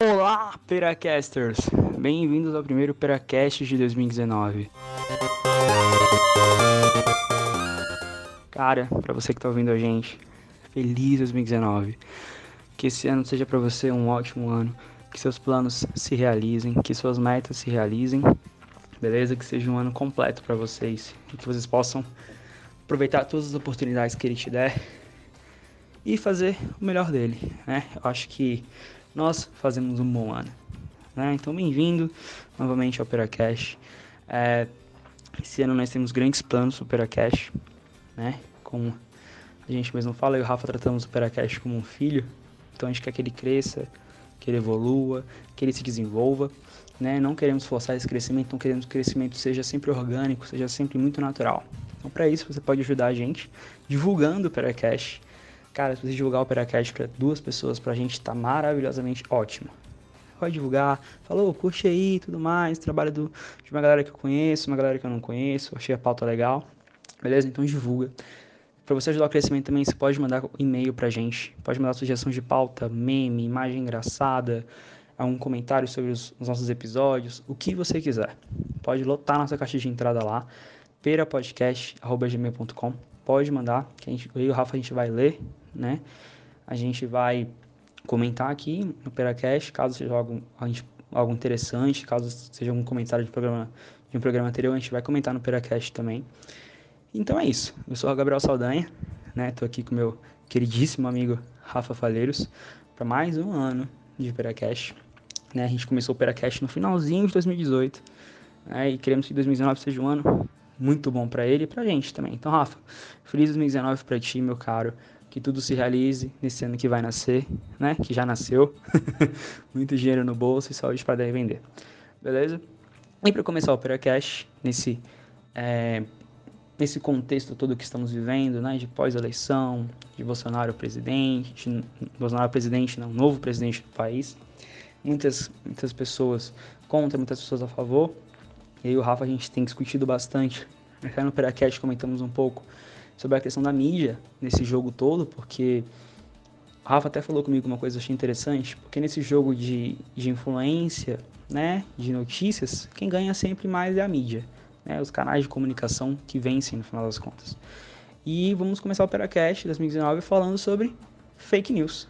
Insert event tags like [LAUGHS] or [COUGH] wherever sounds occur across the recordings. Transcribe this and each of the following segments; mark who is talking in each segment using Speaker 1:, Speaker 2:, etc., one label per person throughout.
Speaker 1: Olá, Peracasters! Bem-vindos ao primeiro Peracast de 2019. Cara, para você que tá ouvindo a gente, feliz 2019. Que esse ano seja para você um ótimo ano, que seus planos se realizem, que suas metas se realizem. Beleza? Que seja um ano completo para vocês e que vocês possam aproveitar todas as oportunidades que ele te der e fazer o melhor dele, né? Eu acho que nós fazemos um bom ano. Né? Então, bem-vindo novamente ao Operacash. É, esse ano nós temos grandes planos no Operacash, né? Como a gente mesmo fala, eu e o Rafa tratamos o Operacash como um filho, então a gente quer que ele cresça, que ele evolua, que ele se desenvolva, né? Não queremos forçar esse crescimento, não queremos que o crescimento seja sempre orgânico, seja sempre muito natural. Então, para isso, você pode ajudar a gente divulgando o Operacash, Cara, se você divulgar o Operacast para duas pessoas, pra gente tá maravilhosamente ótimo. Pode divulgar, falou, curte aí tudo mais, trabalho do, de uma galera que eu conheço, uma galera que eu não conheço, achei a pauta legal. Beleza? Então divulga. Para você ajudar o crescimento também, você pode mandar e-mail pra gente. Pode mandar sugestão de pauta, meme, imagem engraçada, um comentário sobre os, os nossos episódios, o que você quiser. Pode lotar nossa caixa de entrada lá, perapodcast.gmail.com. Pode mandar, que a gente, eu e o Rafa a gente vai ler né? A gente vai comentar aqui no Peracast, caso seja algo, algo interessante, caso seja algum comentário de, programa, de um programa anterior, a gente vai comentar no Peracast também. Então é isso. Eu sou o Gabriel Saldanha, né? Tô aqui com meu queridíssimo amigo Rafa Falheiros para mais um ano de Peracast. Né? A gente começou o Peracast no finalzinho de 2018 né? e queremos que 2019 seja um ano muito bom para ele e pra gente também. Então, Rafa, feliz 2019 para ti, meu caro que tudo se realize nesse ano que vai nascer, né? Que já nasceu. [LAUGHS] Muito dinheiro no bolso e saúde para dar e vender. Beleza? E para começar o Opera Cash, nesse, é, nesse contexto todo que estamos vivendo, né? De pós-eleição, de Bolsonaro presidente, de Bolsonaro presidente, não, novo presidente do país. Muitas, muitas pessoas contra, muitas pessoas a favor. E aí o Rafa a gente tem discutido bastante. Aqui no Peracast comentamos um pouco sobre a questão da mídia nesse jogo todo, porque o Rafa até falou comigo uma coisa que eu achei interessante, porque nesse jogo de, de influência, né, de notícias, quem ganha sempre mais é a mídia, né, os canais de comunicação que vencem no final das contas. E vamos começar o Peracast 2019 falando sobre fake news.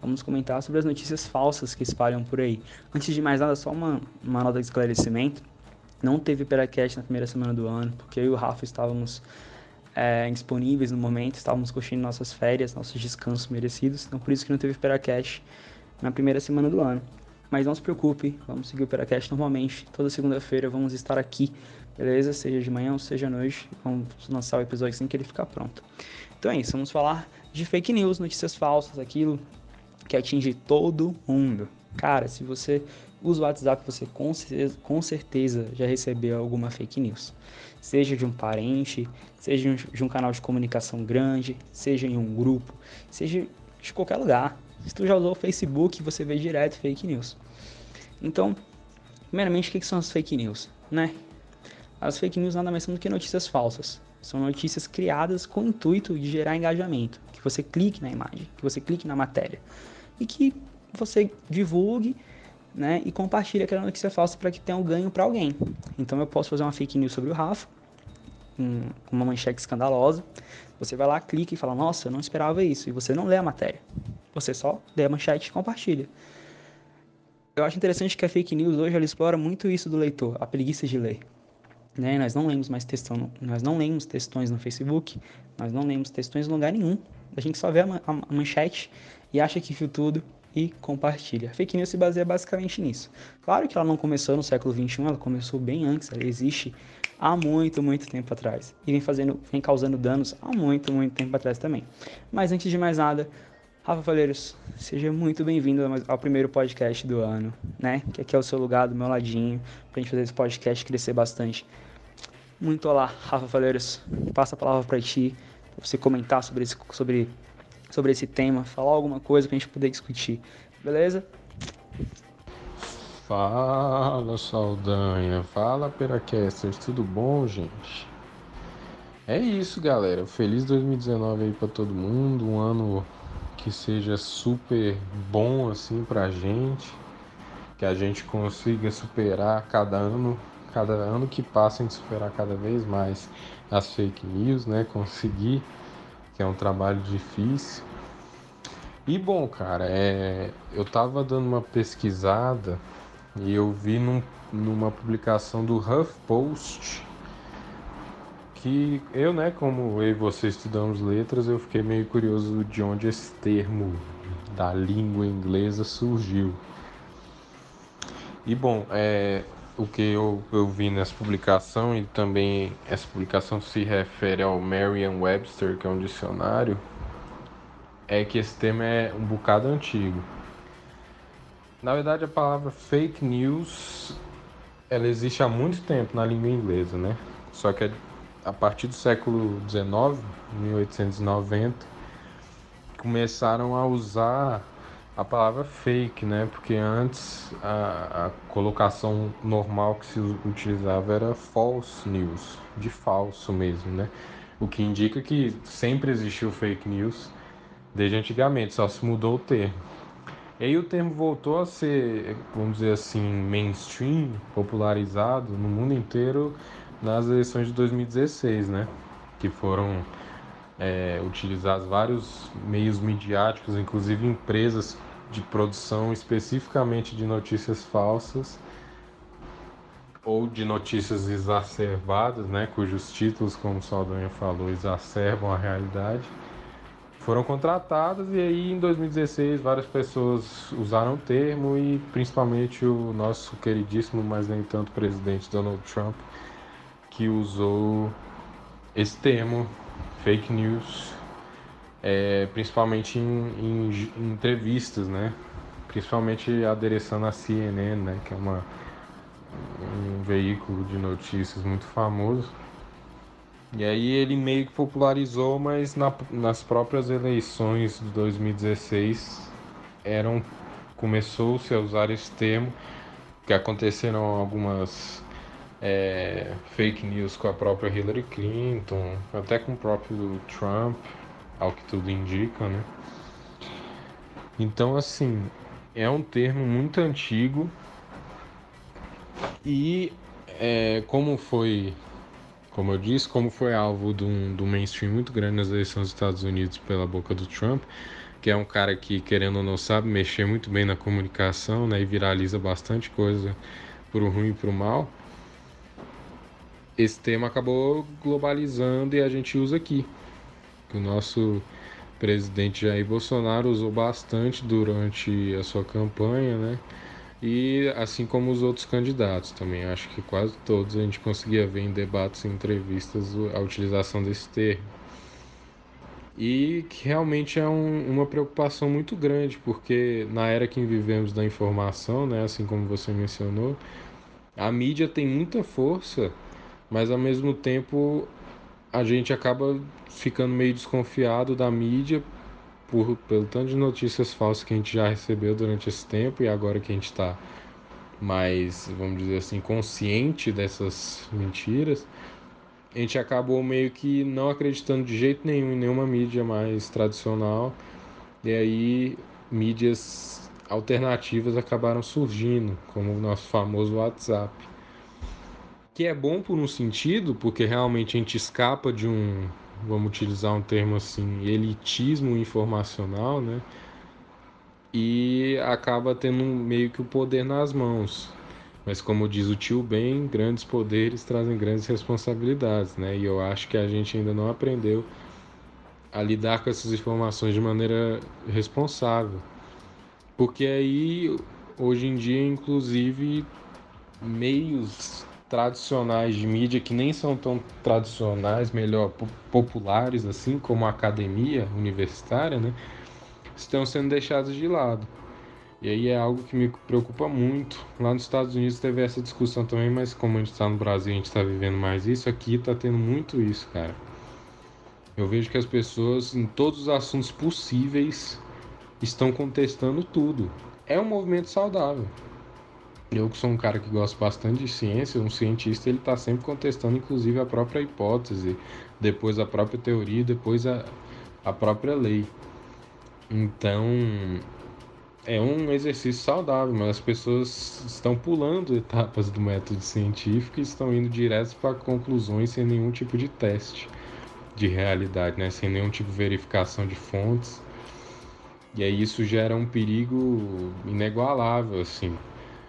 Speaker 1: Vamos comentar sobre as notícias falsas que espalham por aí. Antes de mais nada, só uma, uma nota de esclarecimento. Não teve Peracast na primeira semana do ano, porque eu e o Rafa estávamos é, disponíveis no momento, estávamos curtindo nossas férias, nossos descansos merecidos, então por isso que não teve Peracast na primeira semana do ano. Mas não se preocupe, vamos seguir o Peracast normalmente, toda segunda-feira vamos estar aqui, beleza? Seja de manhã ou seja à noite, vamos lançar o episódio assim que ele ficar pronto. Então é isso, vamos falar de fake news, notícias falsas, aquilo que atinge todo mundo. Cara, se você usa o WhatsApp, você com certeza, com certeza já recebeu alguma fake news seja de um parente, seja de um canal de comunicação grande, seja em um grupo, seja de qualquer lugar. Se tu já usou o Facebook, você vê direto fake news. Então, primeiramente, o que são as fake news? Né? As fake news nada mais são do que notícias falsas. São notícias criadas com o intuito de gerar engajamento, que você clique na imagem, que você clique na matéria e que você divulgue né, e compartilhe aquela notícia falsa para que tenha um ganho para alguém. Então eu posso fazer uma fake news sobre o Rafa, com uma manchete escandalosa. Você vai lá, clica e fala: Nossa, eu não esperava isso. E você não lê a matéria. Você só lê a manchete e compartilha. Eu acho interessante que a fake news hoje ela explora muito isso do leitor, a preguiça de ler. Né? Nós não lemos mais textão, nós não lemos textões no Facebook, nós não lemos textões em lugar nenhum. A gente só vê a manchete e acha que viu tudo e compartilha. Fake news se baseia basicamente nisso. Claro que ela não começou no século 21, ela começou bem antes, ela existe há muito, muito tempo atrás. E vem fazendo, vem causando danos há muito, muito tempo atrás também. Mas antes de mais nada, Rafa Faleiros, seja muito bem-vindo ao primeiro podcast do ano, né? Que aqui é o seu lugar, do meu ladinho, pra gente fazer esse podcast crescer bastante. Muito olá, Rafa Faleiros. Passa a palavra para ti, pra você comentar sobre esse, sobre, sobre esse tema, falar alguma coisa pra gente poder discutir, beleza?
Speaker 2: Fala, Saldanha. Fala, Peracasters. Tudo bom, gente? É isso, galera. Feliz 2019 aí para todo mundo. Um ano que seja super bom assim pra gente, que a gente consiga superar cada ano, cada ano que passa em superar cada vez mais as fake news, né? Conseguir, que é um trabalho difícil. E bom, cara, é, eu tava dando uma pesquisada e eu vi num, numa publicação do HuffPost que eu, né, como eu e você estudamos letras, eu fiquei meio curioso de onde esse termo da língua inglesa surgiu. E bom, é, o que eu, eu vi nessa publicação, e também essa publicação se refere ao Merriam-Webster, que é um dicionário, é que esse termo é um bocado antigo. Na verdade, a palavra fake news ela existe há muito tempo na língua inglesa, né? Só que a partir do século XIX, 1890, começaram a usar a palavra fake, né? Porque antes a, a, colocação normal que se utilizava era false news, de falso mesmo, né? O que indica que sempre existiu fake news desde antigamente, só se mudou o termo. E aí o termo voltou a ser, vamos dizer assim, mainstream, popularizado no mundo inteiro nas eleições de 2016, né? Que foram é, utilizados vários meios midiáticos, inclusive empresas de produção especificamente de notícias falsas ou de notícias exacerbadas, né? Cujos títulos, como o Saldanha falou, exacerbam a realidade foram contratadas e aí em 2016 várias pessoas usaram o termo e principalmente o nosso queridíssimo, mas nem tanto presidente Donald Trump, que usou esse termo, fake news, é, principalmente em, em, em, entrevistas, né? Principalmente adereçando a CNN, né? Que é uma, um veículo de notícias muito famoso. E aí ele meio que popularizou, mas na, nas próprias eleições de 2016 eram começou-se a usar esse termo, que aconteceram algumas é, fake news com a própria Hillary Clinton, até com o próprio Trump, ao que tudo indica, né? Então, assim, é um termo muito antigo e é, como foi como eu disse, como foi alvo de um, de um mainstream muito grande nas eleições dos Estados Unidos pela boca do Trump, que é um cara que, querendo ou não, sabe mexer muito bem na comunicação né, e viraliza bastante coisa pro ruim e pro mal, esse tema acabou globalizando e a gente usa aqui. O nosso presidente Jair Bolsonaro usou bastante durante a sua campanha, né? e assim como os outros candidatos também. Acho que quase todos a gente conseguia ver em debates e entrevistas a utilização desse termo. E que realmente é um, uma preocupação muito grande, porque na era que vivemos da informação, né, assim como você mencionou, a mídia tem muita força, mas ao mesmo tempo a gente acaba ficando meio desconfiado da mídia por, pelo tanto de notícias falsas que a gente já recebeu durante esse tempo e agora que a gente está mais, vamos dizer assim, consciente dessas mentiras, a gente acabou meio que não acreditando de jeito nenhum em nenhuma mídia mais tradicional. E aí mídias alternativas acabaram surgindo, como o nosso famoso WhatsApp. Que é bom por um sentido, porque realmente a gente escapa de um vamos utilizar um termo assim, elitismo informacional, né? E acaba tendo meio que o poder nas mãos. Mas como diz o tio Ben, grandes poderes trazem grandes responsabilidades, né? E eu acho que a gente ainda não aprendeu a lidar com essas informações de maneira responsável. Porque aí, hoje em dia, inclusive, meios tradicionais de mídia que nem são tão tradicionais, melhor populares assim, como a academia universitária, né, estão sendo deixados de lado. E aí é algo que me preocupa muito. Lá nos Estados Unidos teve essa discussão também, mas como a gente está no Brasil, a gente está vivendo mais isso, aqui está tendo muito isso, cara. Eu vejo que as pessoas, em todos os assuntos possíveis, estão contestando tudo. É um movimento saudável. Eu que sou um cara que gosta bastante de ciência, um cientista ele está sempre contestando, inclusive a própria hipótese, depois a própria teoria, depois a, a própria lei. Então, é um exercício saudável, mas as pessoas estão pulando etapas do método científico e estão indo direto para conclusões sem nenhum tipo de teste de realidade, né? sem nenhum tipo de verificação de fontes. E aí isso gera um perigo inigualável, assim.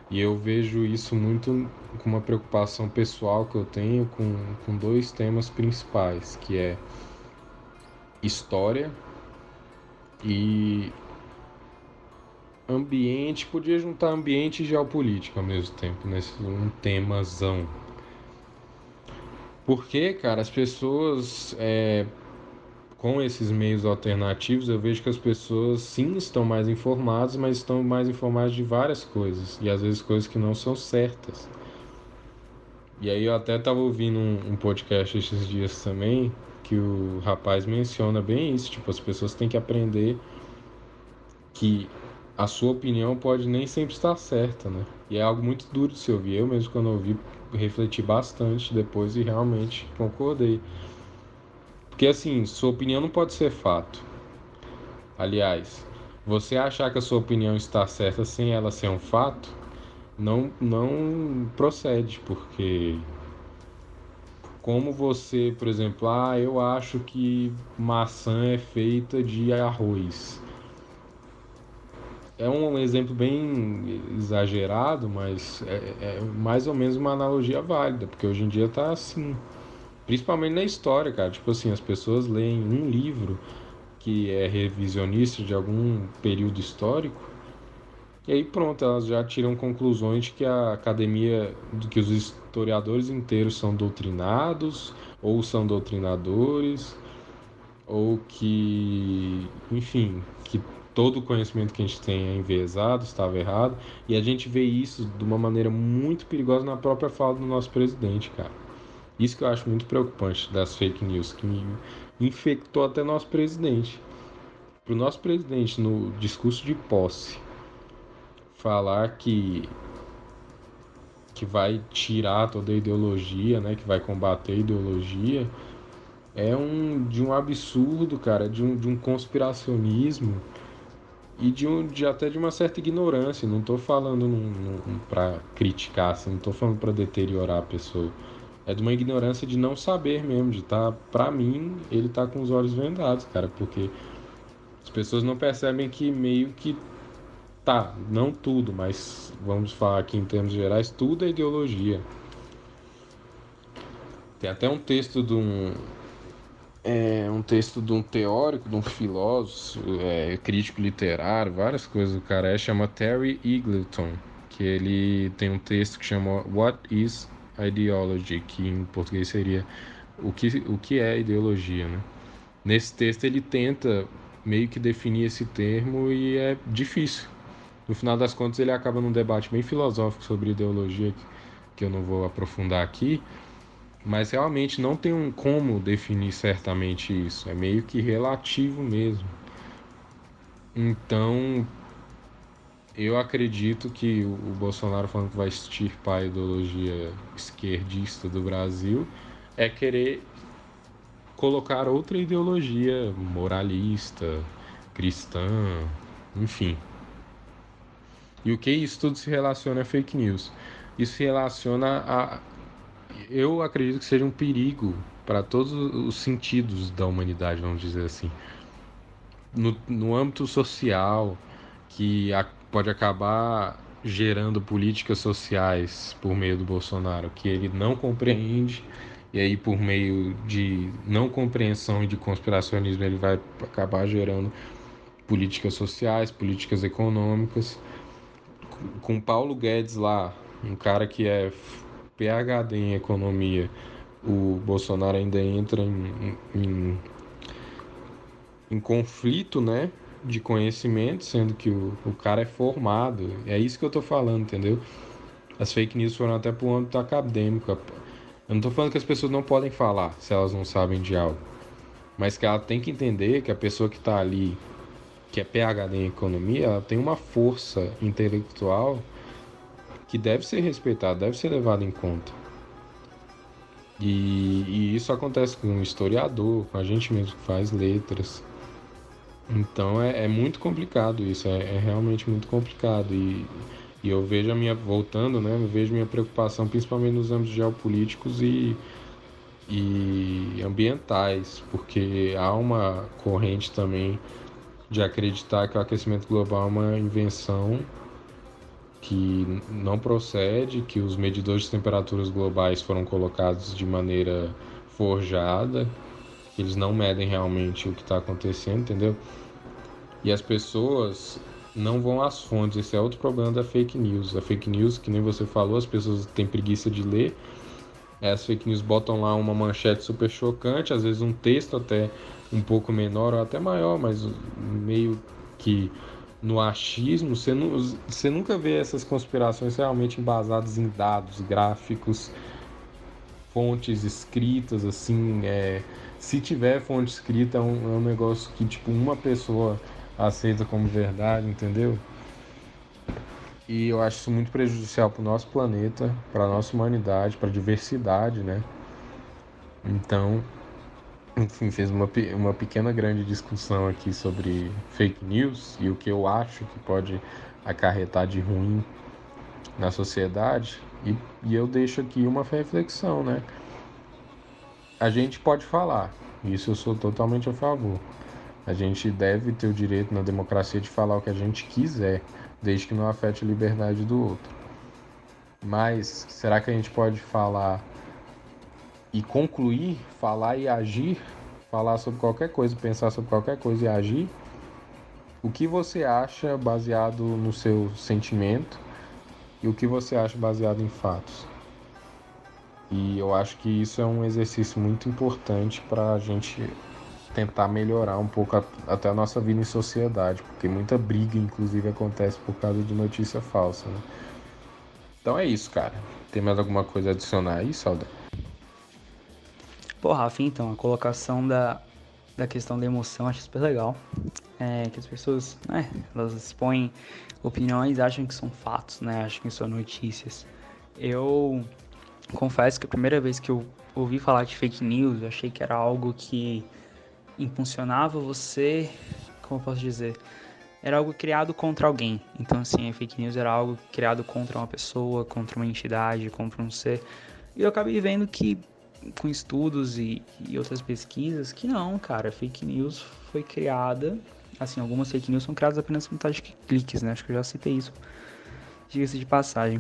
Speaker 2: E eu vejo isso muito com uma preocupação pessoal que eu tenho com, com dois temas principais, que é história e ambiente, podia juntar ambiente e geopolítica ao mesmo tempo, nesse um temazão. Porque, cara, as pessoas é, com esses meios alternativos, eu vejo que as pessoas sim estão mais informadas, mas estão mais informadas de várias coisas e às vezes coisas que não são certas. E aí eu até estava ouvindo um, um podcast esses dias também que o rapaz menciona bem isso, tipo, as pessoas têm que aprender que a sua opinião pode nem sempre estar certa, né? E é algo muito duro de se ouvir. Eu mesmo, quando ouvi, refleti bastante depois e realmente concordei. Porque, assim, sua opinião não pode ser fato. Aliás, você achar que a sua opinião está certa sem ela ser um fato, não, não procede, porque como você, por exemplo, ah, eu acho que maçã é feita de arroz é um exemplo bem exagerado, mas é, é, mais ou menos uma analogia válida, porque hoje em dia tá assim. Principalmente na história, cara. Tipo assim, as pessoas leem um livro que é revisionista de algum período histórico, e aí pronto, elas já tiram conclusões de que a academia, de que os historiadores inteiros são doutrinados, ou são doutrinadores, ou que, enfim, que todo o conhecimento que a gente tem é enviesado, estava errado, e a gente vê isso de uma maneira muito perigosa na própria fala do nosso presidente, cara. Isso que eu acho muito preocupante das fake news, que infectou até nosso presidente. Para o nosso presidente, no discurso de posse, falar que que vai tirar toda a ideologia, né, que vai combater a ideologia, é um de um absurdo, cara, de um, de um conspiracionismo e de, um, de até de uma certa ignorância. Não estou falando para criticar, assim, não estou falando para deteriorar a pessoa. É de uma ignorância de não saber mesmo, de tá, para mim, ele está com os olhos vendados, cara, porque as pessoas não percebem que meio que tá, não tudo, mas vamos falar aqui em termos gerais, tudo é ideologia. Tem até um texto de um, é um texto de um teórico, de um filósofo, é, crítico literário, várias coisas o cara é, chama Terry Eagleton, que ele tem um texto que chama What is Ideology, que em português seria o que, o que é ideologia, né? Nesse texto ele tenta meio que definir esse termo e é difícil. No final das contas ele acaba num debate bem filosófico sobre ideologia que, que eu não vou aprofundar aqui, mas realmente não tem um como definir certamente isso, é meio que relativo mesmo. Então, eu acredito que o Bolsonaro falando que vai extirpar a ideologia esquerdista do Brasil é querer colocar outra ideologia moralista, cristã, enfim. E o que isso tudo se relaciona a fake news? Isso se relaciona a eu acredito que seja um perigo para todos os sentidos da humanidade, vamos dizer assim. No, no âmbito social, que a, pode acabar gerando políticas sociais por meio do Bolsonaro que ele não compreende, e aí por meio de não compreensão e de conspiracionismo ele vai acabar gerando políticas sociais, políticas econômicas. Com Paulo Guedes lá, um cara que é PhD em economia, o Bolsonaro ainda entra em, em, em conflito, né? De conhecimento, sendo que o, o cara é formado. É isso que eu tô falando, entendeu? As fake news foram até pro âmbito acadêmico. Eu não tô falando que as pessoas não podem falar se elas não sabem de algo. Mas que ela tem que entender que a pessoa que está ali, que é PhD em economia, ela tem uma força intelectual que deve ser respeitado, deve ser levado em conta. E, e, isso acontece com um historiador, com a gente mesmo que faz letras. Então é, é muito complicado isso, é, é, realmente muito complicado. E, e eu vejo a minha, voltando, né, vejo minha preocupação principalmente nos âmbitos geopolíticos e, e ambientais, porque há uma corrente também de acreditar que o aquecimento global é uma invenção que não procede, que os medidores de temperaturas globais foram colocados de maneira forjada, que eles não medem realmente o que está acontecendo, entendeu? E as pessoas não vão às fontes. Esse é outro problema da fake news. A fake news, que nem você falou, as pessoas têm preguiça de ler. As fake news botam lá uma manchete super chocante, às vezes um texto até um pouco menor ou até maior, mas meio que no achismo, você, nu você nunca vê essas conspirações realmente embasadas em dados, gráficos, fontes escritas, assim, é, se tiver fonte escrita é um, é um negócio que tipo uma pessoa aceita como verdade, entendeu? E eu acho isso muito prejudicial para o nosso planeta, para a nossa humanidade, para diversidade, né? Então, enfim, fez uma, uma pequena grande discussão aqui sobre fake news e o que eu acho que pode acarretar de ruim na sociedade. E, e eu deixo aqui uma reflexão, né? A gente pode falar, isso eu sou totalmente a favor. A gente deve ter o direito na democracia de falar o que a gente quiser, desde que não afete a liberdade do outro. Mas será que a gente pode falar e concluir, falar e agir, falar sobre qualquer coisa, pensar sobre qualquer coisa e agir? O que você acha baseado no seu sentimento e o que você acha baseado em fatos? E eu acho que isso é um exercício muito importante para a gente tentar melhorar um pouco a, até a nossa vida em sociedade, porque muita briga, inclusive, acontece por causa de notícia falsa. Né? Então é isso, cara. Tem mais alguma coisa a adicionar aí, Salda?
Speaker 1: Pô, Rafa, então, a colocação da, da questão da emoção acho super legal. É, que as pessoas, né, elas expõem opiniões acham que são fatos, né, acham que são notícias. Eu confesso que a primeira vez que eu ouvi falar de fake news, eu achei que era algo que impulsionava você, como eu posso dizer, era algo criado contra alguém. Então, assim, a fake news era algo criado contra uma pessoa, contra uma entidade, contra um ser. E eu acabei vendo que, com estudos e, e outras pesquisas, que não, cara, fake news foi criada. Assim, algumas fake news são criadas apenas com taxa de cliques, né? Acho que eu já citei isso. Diga-se de passagem.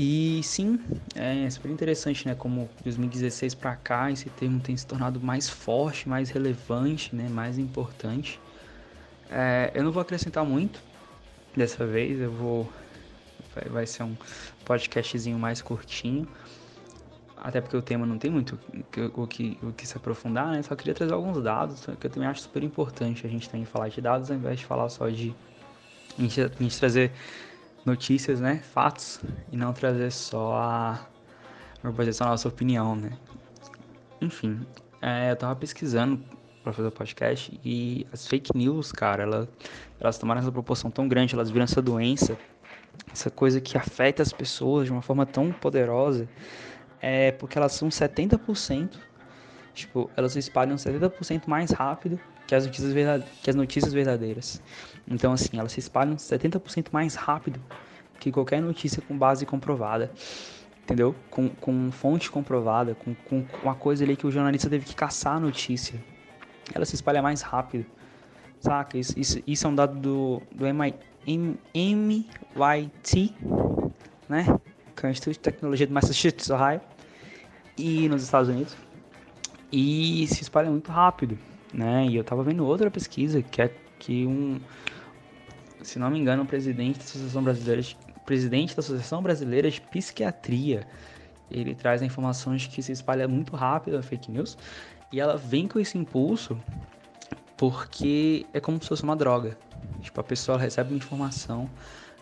Speaker 1: E sim, é super interessante, né? Como 2016 para cá esse termo tem se tornado mais forte, mais relevante, né? Mais importante. É, eu não vou acrescentar muito dessa vez, eu vou. Vai, vai ser um podcastzinho mais curtinho. Até porque o tema não tem muito o que, o que se aprofundar, né? Só queria trazer alguns dados, que eu também acho super importante a gente também falar de dados, ao invés de falar só de. A gente, a gente trazer notícias, né, fatos, e não trazer só a, a nossa opinião, né. Enfim, é, eu tava pesquisando para fazer o podcast e as fake news, cara, elas, elas tomaram essa proporção tão grande, elas viram essa doença, essa coisa que afeta as pessoas de uma forma tão poderosa, é porque elas são 70%, tipo, elas se espalham 70% mais rápido que as notícias, que as notícias verdadeiras. Então, assim, elas se espalham 70% mais rápido que qualquer notícia com base comprovada. Entendeu? Com, com fonte comprovada, com, com, uma coisa ali que o jornalista teve que caçar a notícia. Ela se espalha mais rápido. Saca? Isso, isso, isso é um dado do, do MIT, né? Que é o Instituto de Tecnologia do Massachusetts, Ohio. E nos Estados Unidos. E se espalha muito rápido né? E eu tava vendo outra pesquisa que é que um, se não me engano, o presidente da Associação Brasileira de, presidente da Associação Brasileira de Psiquiatria, ele traz de que se espalha muito rápido a fake news e ela vem com esse impulso porque é como se fosse uma droga. Tipo, a pessoa recebe uma informação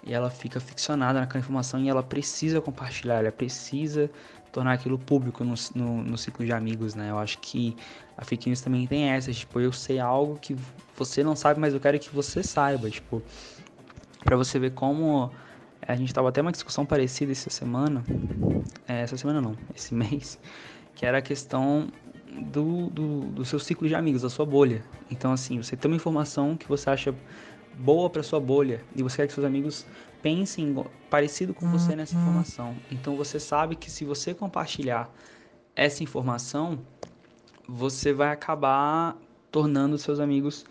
Speaker 1: e ela fica ficcionada naquela informação e ela precisa compartilhar, ela precisa tornar aquilo público no, no, no, ciclo de amigos, né? Eu acho que a fake news também tem essa, tipo, eu sei algo que você não sabe, mas eu quero que você saiba, tipo, para você ver como a gente tava até uma discussão parecida essa semana, é, essa semana não, [LAUGHS] esse mês, que era a questão do, do, do seu ciclo de amigos, da sua bolha. Então, assim, você tem uma informação que você acha boa para sua bolha e você quer que seus amigos pensem parecido com você nessa informação. Então, você sabe que se você compartilhar essa informação, você vai acabar tornando seus amigos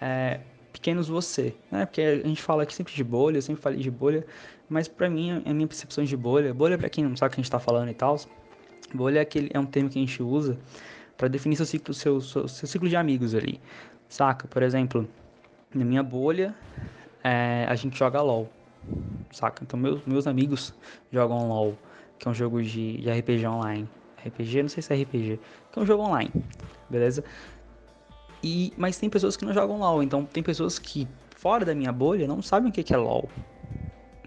Speaker 1: é, pequenos você, né? Porque a gente fala aqui sempre de bolha, eu sempre falei de bolha, mas para mim a minha percepção de bolha, bolha para quem não sabe o que a gente tá falando e tal, bolha é aquele é um termo que a gente usa para definir seu ciclo, seu, seu, seu, ciclo de amigos ali, saca? Por exemplo, na minha bolha é, a gente joga LOL, saca? Então meus meus amigos jogam LOL, que é um jogo de, de RPG online. RPG, não sei se é RPG, que é um jogo online, beleza? E, mas tem pessoas que não jogam LoL, então tem pessoas que fora da minha bolha não sabem o que é LoL.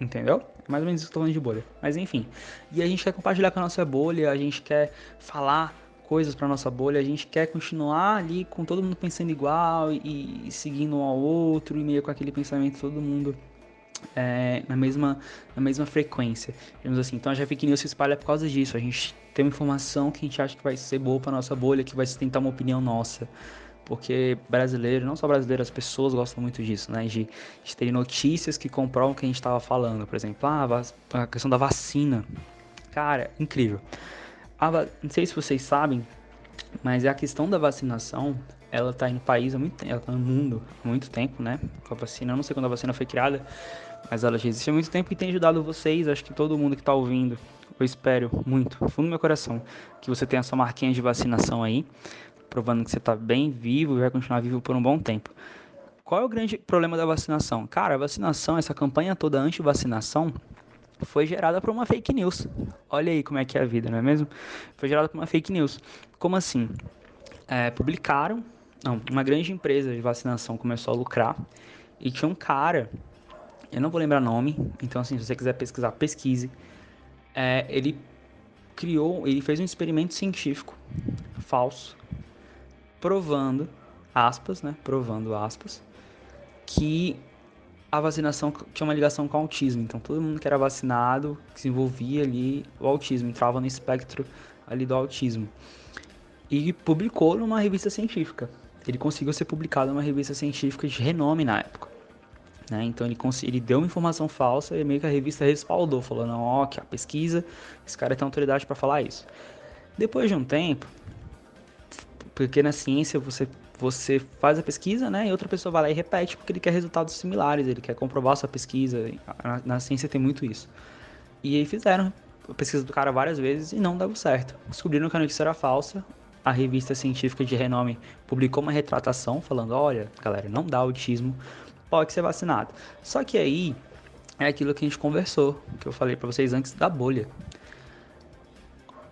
Speaker 1: Entendeu? É mais ou menos isso que eu tô falando de bolha. Mas enfim. E a gente quer compartilhar com a nossa bolha, a gente quer falar coisas para nossa bolha, a gente quer continuar ali com todo mundo pensando igual e, e seguindo um ao outro e meio com aquele pensamento todo mundo é, na, mesma, na mesma frequência, digamos assim. Então a fake news se espalha por causa disso. A gente tem uma informação que a gente acha que vai ser boa para nossa bolha, que vai sustentar uma opinião nossa porque brasileiro, não só brasileiro, as pessoas gostam muito disso, né? De, de ter notícias que comprovam o que a gente estava falando. Por exemplo, ah, a questão da vacina. Cara, incrível. Não sei se vocês sabem, mas a questão da vacinação, ela tá no país há muito tempo, ela tá no mundo há muito tempo, né? Com a vacina, eu não sei quando a vacina foi criada, mas ela já existe há muito tempo e tem ajudado vocês, acho que todo mundo que tá ouvindo. Eu espero muito, fundo do meu coração, que você tenha a sua marquinha de vacinação aí, provando que você está bem vivo e vai continuar vivo por um bom tempo. Qual é o grande problema da vacinação? Cara, a vacinação, essa campanha toda anti-vacinação, foi gerada por uma fake news. Olha aí como é que é a vida, não é mesmo? Foi gerada por uma fake news. Como assim? É, publicaram, não, uma grande empresa de vacinação começou a lucrar e tinha um cara, eu não vou lembrar nome, então assim, se você quiser pesquisar, pesquise. É, ele criou, ele fez um experimento científico falso provando, aspas, né? Provando, aspas, que a vacinação tinha uma ligação com o autismo. Então, todo mundo que era vacinado desenvolvia ali o autismo, entrava no espectro ali do autismo. E publicou numa revista científica. Ele conseguiu ser publicado numa revista científica de renome na época. Né? Então ele, ele deu informação falsa e meio que a revista respaldou, falando, ó, que a pesquisa, esse cara tem autoridade para falar isso. Depois de um tempo, porque na ciência você, você faz a pesquisa, né? E outra pessoa vai lá e repete porque ele quer resultados similares, ele quer comprovar sua pesquisa. Na, na ciência tem muito isso. E aí fizeram a pesquisa do cara várias vezes e não deu certo. Descobriram que a notícia era falsa. A revista científica de renome publicou uma retratação falando: olha, galera, não dá autismo, pode ser vacinado. Só que aí é aquilo que a gente conversou, que eu falei para vocês antes da bolha.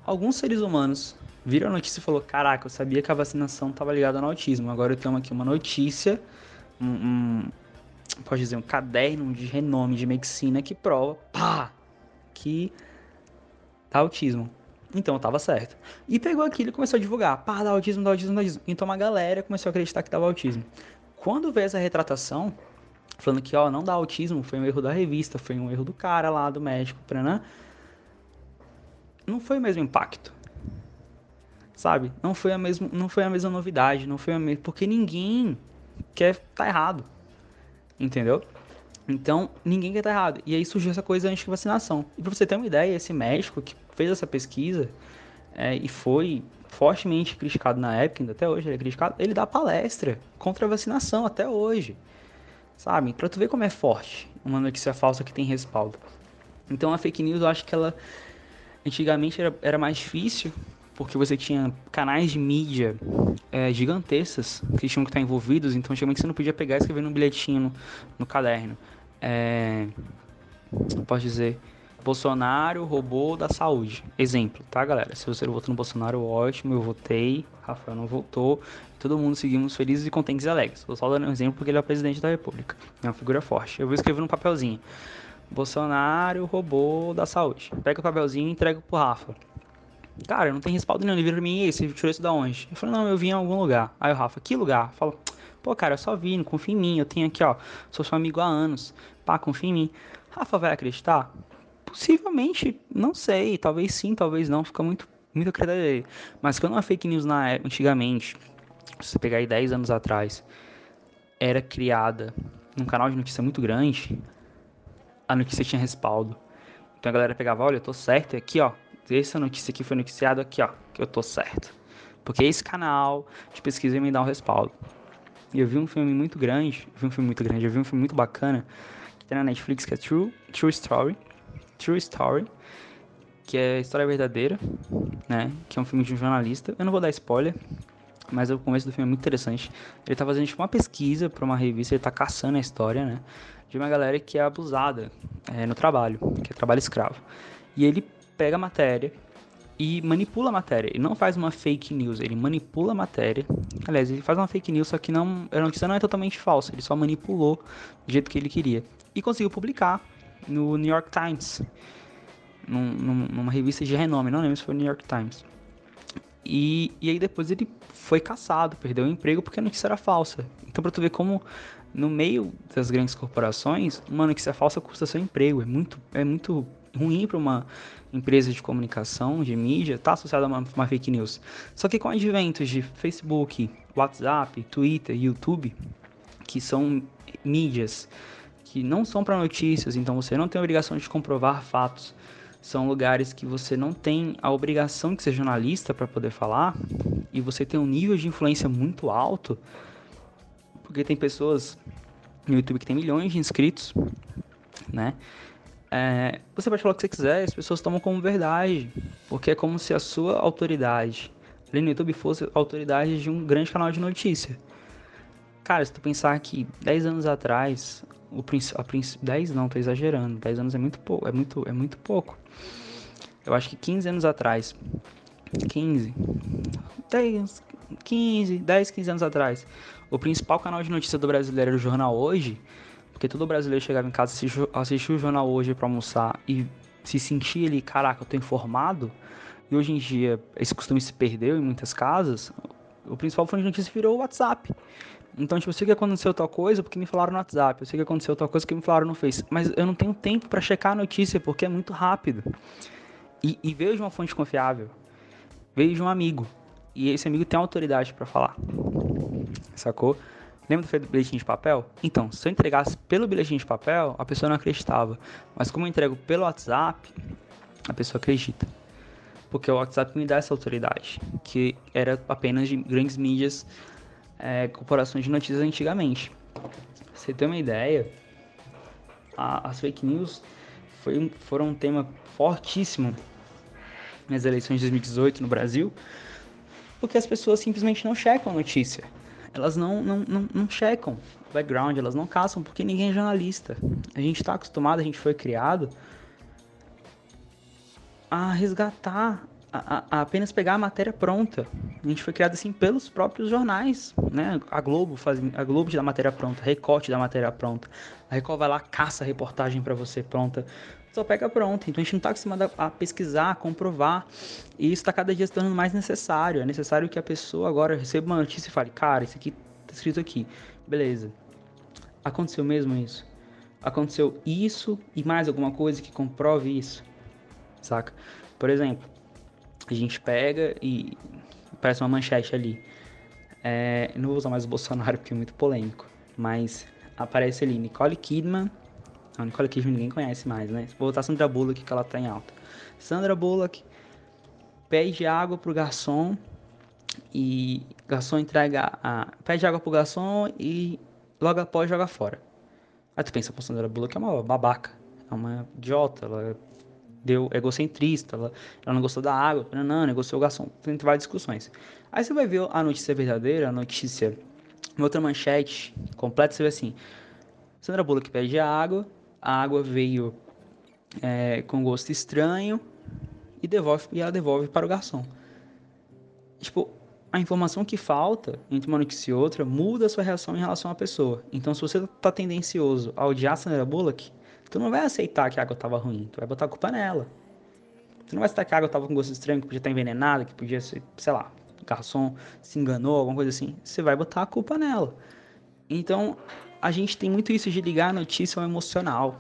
Speaker 1: Alguns seres humanos viram a notícia e falou: Caraca, eu sabia que a vacinação estava ligada no autismo. Agora eu tenho aqui uma notícia, um, um, pode dizer, um caderno de renome de medicina que prova, pá, que dá autismo. Então eu tava certo. E pegou aquilo e começou a divulgar: pá, dá autismo, dá autismo, dá autismo. Então uma galera começou a acreditar que dava autismo. Quando veio essa retratação, falando que ó, não dá autismo, foi um erro da revista, foi um erro do cara lá, do médico, né? Não foi o mesmo impacto sabe? Não foi a mesma, não foi a mesma novidade, não foi a mesma, porque ninguém quer tá errado. Entendeu? Então, ninguém quer tá errado. E aí surgiu essa coisa anti-vacinação. E pra você ter uma ideia, esse médico que fez essa pesquisa é, e foi fortemente criticado na época, ainda até hoje ele é criticado, ele dá palestra contra a vacinação até hoje. Sabe? Pra tu ver como é forte uma notícia falsa que tem respaldo. Então a fake news eu acho que ela antigamente era, era mais difícil porque você tinha canais de mídia é, gigantescas que tinham que estar envolvidos, então antigamente você não podia pegar e escrever num bilhetinho no, no caderno. É, posso dizer, Bolsonaro roubou da saúde. Exemplo, tá, galera? Se você votou no Bolsonaro, ótimo, eu votei, Rafael não votou, todo mundo seguimos felizes e contentes e alegres. Vou só dar um exemplo porque ele é o presidente da república, é uma figura forte. Eu vou escrever num papelzinho. Bolsonaro roubou da saúde. Pega o papelzinho e entrega pro Rafa. Cara, não tem respaldo nenhum. Ele vira pra mim, e aí, você tirou isso da onde? Eu falei, não, eu vim em algum lugar. Aí o Rafa, que lugar? Falou, pô, cara, eu só vim, não confia em mim. Eu tenho aqui, ó, sou seu amigo há anos. Pá, confia em mim. Rafa vai acreditar? Possivelmente, não sei. Talvez sim, talvez não. Fica muito muita credibilidade. Mas quando uma fake news na época, antigamente, se você pegar aí 10 anos atrás, era criada num canal de notícia muito grande, a notícia tinha respaldo. Então a galera pegava, olha, eu tô certo, aqui ó, essa notícia aqui foi noticiada aqui ó, que eu tô certo. Porque esse canal de pesquisa me dá um respaldo. E eu vi um filme muito grande, vi um filme muito grande, eu vi um filme muito bacana, que tem na Netflix, que é True, True Story. True Story, que é história verdadeira, né? Que é um filme de um jornalista. Eu não vou dar spoiler, mas o começo do filme é muito interessante. Ele tá fazendo tipo, uma pesquisa para uma revista, ele tá caçando a história, né? De uma galera que é abusada é, no trabalho, que é trabalho escravo. E ele pega a matéria e manipula a matéria. Ele não faz uma fake news, ele manipula a matéria. Aliás, ele faz uma fake news, só que não, a notícia não é totalmente falsa, ele só manipulou do jeito que ele queria. E conseguiu publicar no New York Times, num, numa revista de renome, não lembro se foi o New York Times. E, e aí depois ele foi caçado, perdeu o emprego porque a notícia era falsa. Então pra tu ver como no meio das grandes corporações, uma notícia falsa custa seu emprego. É muito, é muito ruim para uma empresa de comunicação, de mídia, estar tá associada a uma, uma, fake news. Só que com adventos de Facebook, WhatsApp, Twitter, YouTube, que são mídias que não são para notícias, então você não tem a obrigação de comprovar fatos. São lugares que você não tem a obrigação de ser jornalista para poder falar e você tem um nível de influência muito alto, porque tem pessoas no YouTube que tem milhões de inscritos, né? É, você pode falar o que você quiser, as pessoas tomam como verdade, porque é como se a sua autoridade ali no YouTube fosse a autoridade de um grande canal de notícia. Cara, se tu pensar que 10 anos atrás o a 10 não, tô exagerando. 10 anos é muito pouco, é muito, é muito pouco. Eu acho que 15 anos atrás, 15, 10, 15, 10, 15 anos atrás, o principal canal de notícia do brasileiro era o Jornal Hoje, porque todo brasileiro chegava em casa, assistia, o Jornal Hoje para almoçar e se sentia ali, caraca, eu tô informado. E hoje em dia esse costume se perdeu em muitas casas. O principal fonte de notícia virou o WhatsApp. Então, tipo, eu sei que aconteceu tal coisa porque me falaram no WhatsApp, eu sei que aconteceu tal coisa porque me falaram no Face, mas eu não tenho tempo para checar a notícia porque é muito rápido. E, e uma fonte confiável, veio de um amigo, e esse amigo tem autoridade para falar, sacou? Lembra do bilhetinho de papel? Então, se eu entregasse pelo bilhetinho de papel, a pessoa não acreditava. Mas como eu entrego pelo WhatsApp, a pessoa acredita. Porque o WhatsApp me dá essa autoridade, que era apenas de grandes mídias é, corporações de notícias antigamente. você tem uma ideia, a, as fake news foi, foram um tema fortíssimo nas eleições de 2018 no Brasil, porque as pessoas simplesmente não checam a notícia. Elas não, não, não, não checam o background, elas não caçam, porque ninguém é jornalista. A gente está acostumado, a gente foi criado a resgatar a, a, apenas pegar a matéria pronta. A gente foi criado assim pelos próprios jornais, né? A Globo faz a Globo te dá matéria pronta, recorte da matéria pronta. A Record vai lá caça a reportagem para você pronta. Só pega pronta. Então a gente não está acostumado a pesquisar, a comprovar. E isso está cada dia se tornando mais necessário. É necessário que a pessoa agora receba uma notícia e fale: "Cara, isso aqui tá escrito aqui". Beleza. Aconteceu mesmo isso? Aconteceu isso e mais alguma coisa que comprove isso? Saca? Por exemplo, a gente pega e parece uma manchete ali. É, não vou usar mais o Bolsonaro porque é muito polêmico, mas aparece ali Nicole Kidman. Não, Nicole Kidman ninguém conhece mais, né? Vou botar Sandra Bullock que ela tá em alta. Sandra Bullock pede água pro garçom e garçom entrega a, pede água pro garçom e logo após joga fora. Aí tu pensa, pô, Sandra Bullock é uma babaca, é uma idiota, ela deu egocentrista, ela, ela não gostou da água, não, não, negociou o garçom. Tem várias discussões. Aí você vai ver a notícia verdadeira, a notícia, uma outra manchete completa, você vê assim, Sandra Bullock pede água, a água veio é, com gosto estranho e devolve e ela devolve para o garçom. Tipo, a informação que falta entre uma notícia e outra muda a sua reação em relação à pessoa. Então, se você está tendencioso a odiar Sandra Bullock, tu não vai aceitar que a água estava ruim, tu vai botar a culpa nela. Tu não vai aceitar que a água estava com gosto estranho, que podia estar envenenada, que podia ser, sei lá, o garçom se enganou, alguma coisa assim. Você vai botar a culpa nela. Então, a gente tem muito isso de ligar a notícia ao emocional,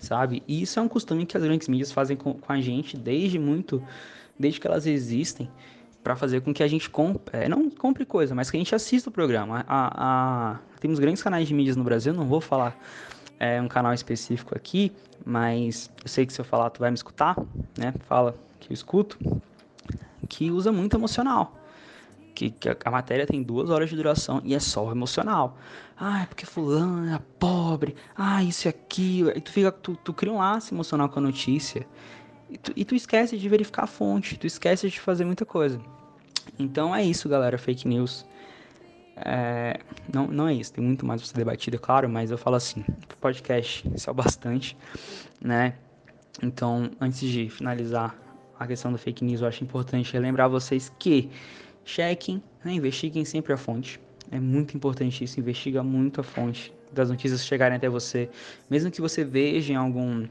Speaker 1: sabe? E isso é um costume que as grandes mídias fazem com, com a gente desde muito desde que elas existem, para fazer com que a gente compre, é, não compre coisa, mas que a gente assista o programa. A, a, temos grandes canais de mídias no Brasil, não vou falar é, um canal específico aqui, mas eu sei que se eu falar tu vai me escutar, né? Fala que eu escuto, que usa muito emocional. Que, que a, matéria tem duas horas de duração e é só emocional. Ah, porque fulano é pobre, ah, isso e aquilo. E tu, fica, tu, tu cria um laço emocional com a notícia. E tu, e tu esquece de verificar a fonte, tu esquece de fazer muita coisa. Então é isso, galera, fake news. É, não, não é isso, tem muito mais pra ser debatido, é claro, mas eu falo assim, podcast, isso é o bastante, né? Então, antes de finalizar a questão do fake news, eu acho importante lembrar vocês que chequem, né, investiguem sempre a fonte. É muito importante isso, investiga muito a fonte das notícias chegarem até você. Mesmo que você veja em algum,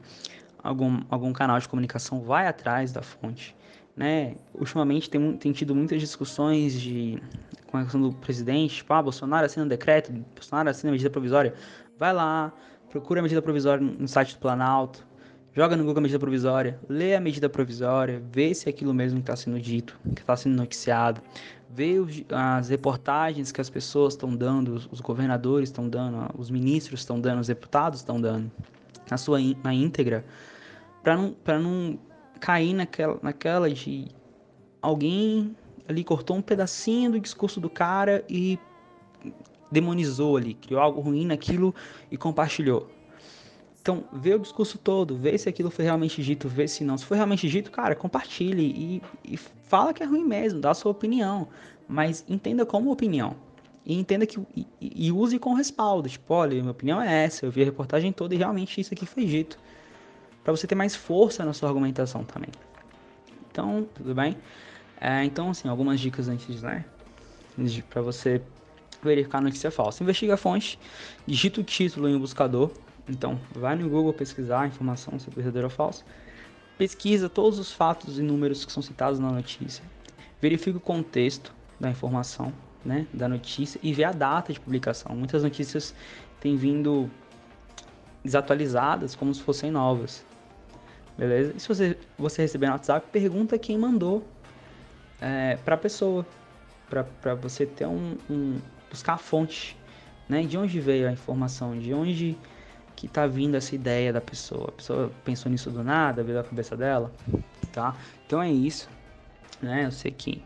Speaker 1: algum, algum canal de comunicação, vai atrás da fonte. Né? Ultimamente tem, tem tido muitas discussões de, com a questão do presidente, tipo, ah, Bolsonaro assina um decreto, Bolsonaro assina medida provisória. Vai lá, procura a medida provisória no site do Planalto, joga no Google a medida provisória, lê a medida provisória, vê se é aquilo mesmo que está sendo dito, que está sendo noticiado, vê as reportagens que as pessoas estão dando, os, governadores estão dando, os ministros estão dando, os deputados estão dando, na sua na íntegra, para não, não cair naquela, naquela de alguém ali cortou um pedacinho do discurso do cara e demonizou ali, criou algo ruim naquilo e compartilhou. Então, vê o discurso todo, vê se aquilo foi realmente dito, vê se não. Se foi realmente dito, cara, compartilhe e, e fala que é ruim mesmo, dá a sua opinião. Mas entenda como opinião. E entenda que. E, e use com respaldo. Tipo, olha, minha opinião é essa, eu vi a reportagem toda e realmente isso aqui foi dito. para você ter mais força na sua argumentação também. Então, tudo bem? É, então, assim, algumas dicas antes, né? Para você verificar notícia falsa. Investiga a fonte, digita o título em um buscador então, vai no Google pesquisar a informação se é verdadeira ou falsa. Pesquisa todos os fatos e números que são citados na notícia. Verifica o contexto da informação, né, da notícia e vê a data de publicação. Muitas notícias têm vindo desatualizadas como se fossem novas. Beleza? E se você, você receber no WhatsApp, pergunta quem mandou é, para a pessoa. Para você ter um, um. buscar a fonte. Né? De onde veio a informação, de onde que tá vindo essa ideia da pessoa. A pessoa pensou nisso do nada, veio da cabeça dela, tá? Então é isso, né? Eu sei que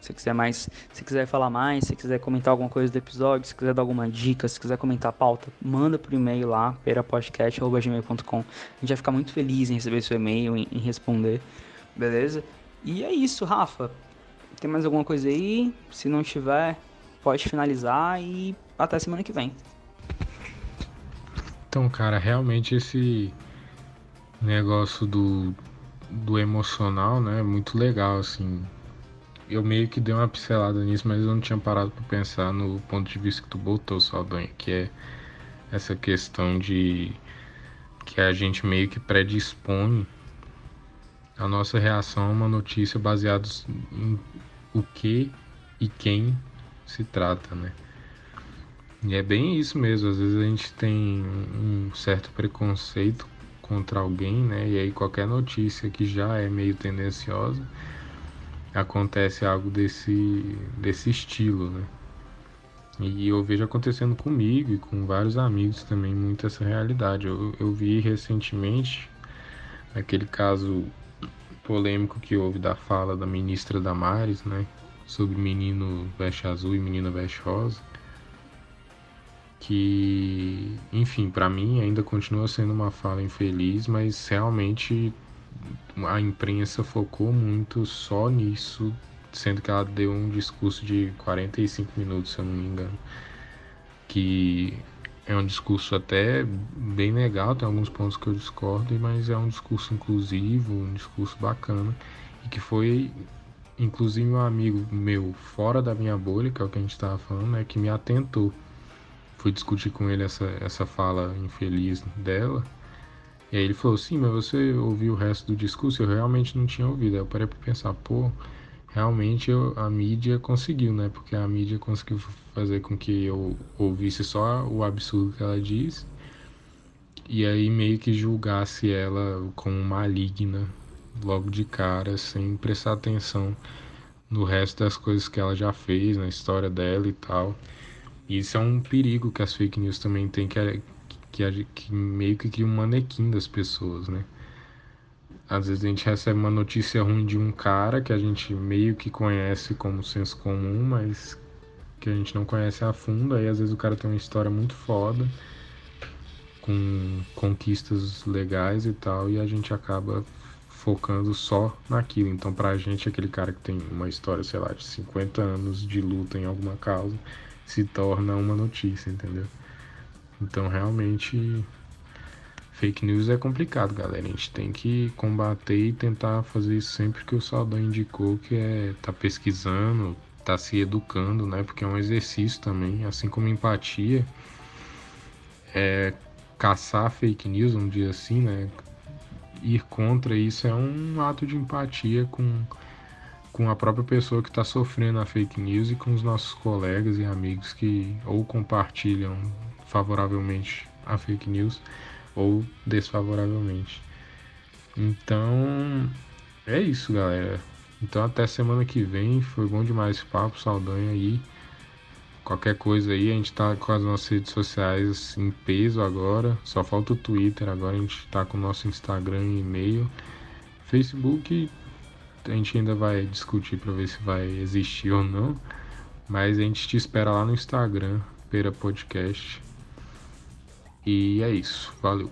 Speaker 1: se quiser mais, se quiser falar mais, se quiser comentar alguma coisa do episódio, se quiser dar alguma dica, se quiser comentar a pauta, manda por e-mail lá, perapodcast.gmail.com. A gente vai ficar muito feliz em receber seu e-mail, em, em responder, beleza? E é isso, Rafa. Tem mais alguma coisa aí? Se não tiver, pode finalizar e até semana que vem.
Speaker 2: Então, cara, realmente esse negócio do, do emocional, né, é muito legal, assim. Eu meio que dei uma pincelada nisso, mas eu não tinha parado para pensar no ponto de vista que tu botou, Saldanha, que é essa questão de que a gente meio que predispõe a nossa reação a uma notícia baseada em o que e quem se trata, né? E é bem isso mesmo, às vezes a gente tem um certo preconceito contra alguém, né? E aí qualquer notícia que já é meio tendenciosa acontece algo desse, desse estilo, né? E eu vejo acontecendo comigo e com vários amigos também muito essa realidade. Eu, eu vi recentemente aquele caso polêmico que houve da fala da ministra Damares, né? Sobre menino veste azul e menina veste rosa que, enfim, para mim ainda continua sendo uma fala infeliz, mas realmente a imprensa focou muito só nisso, sendo que ela deu um discurso de 45 minutos, se eu não me engano, que é um discurso até bem legal, tem alguns pontos que eu discordo, mas é um discurso inclusivo, um discurso bacana, e que foi inclusive um amigo meu fora da minha bolha, que é o que a gente estava falando, né, que me atentou fui discutir com ele essa, essa fala infeliz dela. E aí ele falou, sim, mas você ouviu o resto do discurso? Eu realmente não tinha ouvido. Aí eu parei para pensar, pô, realmente eu, a mídia conseguiu, né? Porque a mídia conseguiu fazer com que eu ouvisse só o absurdo que ela diz. E aí meio que julgasse ela como maligna logo de cara, sem prestar atenção no resto das coisas que ela já fez, na história dela e tal. E isso é um perigo que as fake news também que, é, que, que meio que cria um manequim das pessoas, né? Às vezes a gente recebe uma notícia ruim de um cara que a gente meio que conhece como senso comum, mas que a gente não conhece a fundo. Aí às vezes o cara tem uma história muito foda, com conquistas legais e tal, e a gente acaba focando só naquilo. Então, pra gente, aquele cara que tem uma história, sei lá, de 50 anos de luta em alguma causa, se torna uma notícia, entendeu? Então, realmente, fake news é complicado, galera. A gente tem que combater e tentar fazer isso sempre que o Saldão indicou, que é tá pesquisando, tá se educando, né? Porque é um exercício também, assim como empatia, é caçar fake news, um dia assim, né? ir contra isso é um ato de empatia com, com a própria pessoa que está sofrendo a fake news e com os nossos colegas e amigos que ou compartilham favoravelmente a fake news ou desfavoravelmente. Então é isso, galera. Então até semana que vem. Foi bom demais esse papo, Saldanha aí. Qualquer coisa aí, a gente tá com as nossas redes sociais em peso agora. Só falta o Twitter, agora a gente tá com o nosso Instagram e e-mail. Facebook a gente ainda vai discutir para ver se vai existir ou não. Mas a gente te espera lá no Instagram, Pera Podcast. E é isso. Valeu.